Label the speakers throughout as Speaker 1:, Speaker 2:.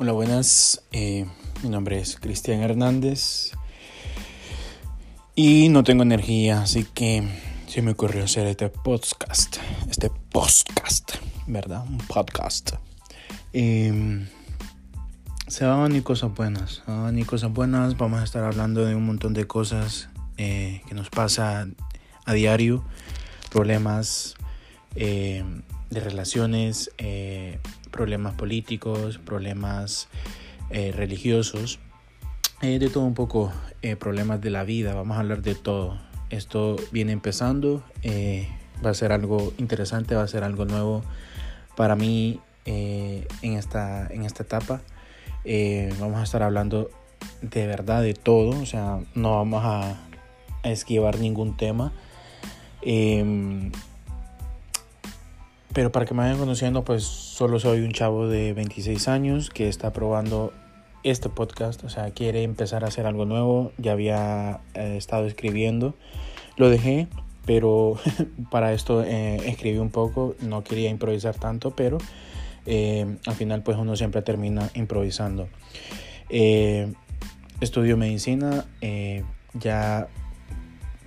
Speaker 1: Hola, buenas. Eh, mi nombre es Cristian Hernández y no tengo energía, así que se me ocurrió hacer este podcast, este podcast, ¿verdad? Un podcast. Eh, se van a venir cosas buenas, se van a venir cosas buenas. Vamos a estar hablando de un montón de cosas eh, que nos pasa a diario, problemas eh, de relaciones, problemas políticos, problemas eh, religiosos, eh, de todo un poco, eh, problemas de la vida, vamos a hablar de todo. Esto viene empezando, eh, va a ser algo interesante, va a ser algo nuevo para mí en, esta, en esta etapa. Vamos a estar hablando de verdad de todo, o sea, no vamos a, esquivar ningún tema. Eh, pero para que me vayan conociendo, pues solo soy un chavo de 26 años que está probando este podcast, o sea, quiere empezar a hacer algo nuevo. Ya había eh, estado escribiendo, lo dejé, pero para esto eh, escribí un poco, no quería improvisar tanto, pero eh, al final pues uno siempre termina improvisando. Eh, estudio medicina, ya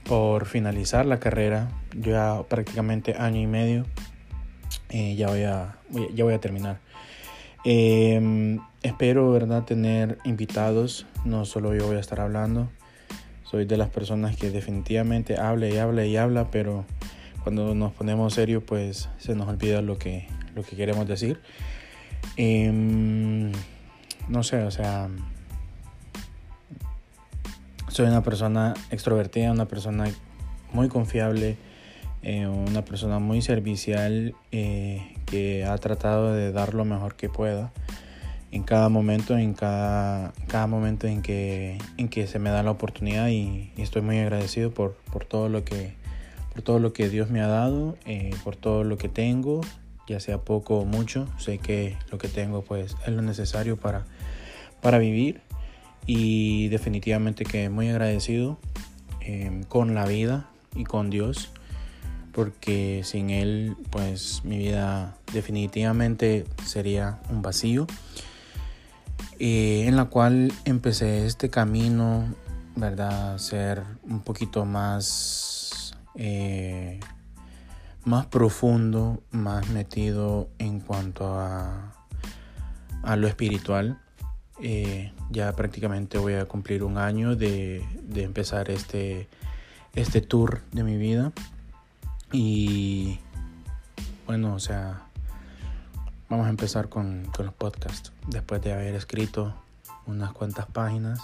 Speaker 1: por finalizar la carrera, ya prácticamente año y medio eh, ya, voy a, ya voy a terminar. Eh, espero, ¿verdad?, tener invitados. No solo yo voy a estar hablando. Soy de las personas que definitivamente habla y habla y habla, pero cuando nos ponemos serios, pues se nos olvida lo que, lo que queremos decir. Eh, no sé, o sea, soy una persona extrovertida, una persona muy confiable eh, una persona muy servicial eh, que ha tratado de dar lo mejor que pueda en cada momento, en cada, cada momento en que, en que se me da la oportunidad y, y estoy muy agradecido por, por, todo lo que, por todo lo que Dios me ha dado, eh, por todo lo que tengo, ya sea poco o mucho, sé que lo que tengo pues es lo necesario para, para vivir y definitivamente que muy agradecido eh, con la vida y con Dios porque sin él pues mi vida definitivamente sería un vacío. Eh, en la cual empecé este camino verdad ser un poquito más eh, más profundo más metido en cuanto a, a lo espiritual. Eh, ya prácticamente voy a cumplir un año de, de empezar este este tour de mi vida y bueno, o sea, vamos a empezar con, con, los podcasts. Después de haber escrito unas cuantas páginas.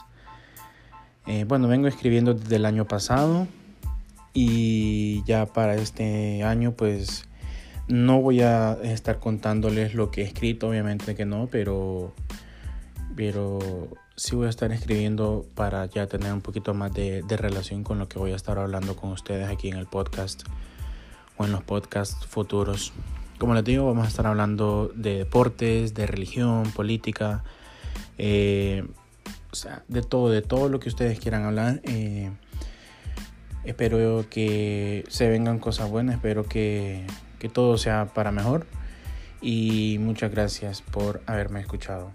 Speaker 1: Eh, bueno, vengo escribiendo desde el año pasado. Y ya para este año, pues no voy a estar contándoles lo que he escrito, obviamente que no, pero, pero sí voy a estar escribiendo para ya tener un poquito más de, de relación con lo que voy a estar hablando con ustedes aquí en el podcast o en los podcasts futuros. Como les digo, vamos a estar hablando de deportes, de religión, política, eh, de todo, de todo lo que ustedes quieran hablar. Eh, espero que se vengan cosas buenas, espero que, que todo sea para mejor y muchas gracias por haberme escuchado.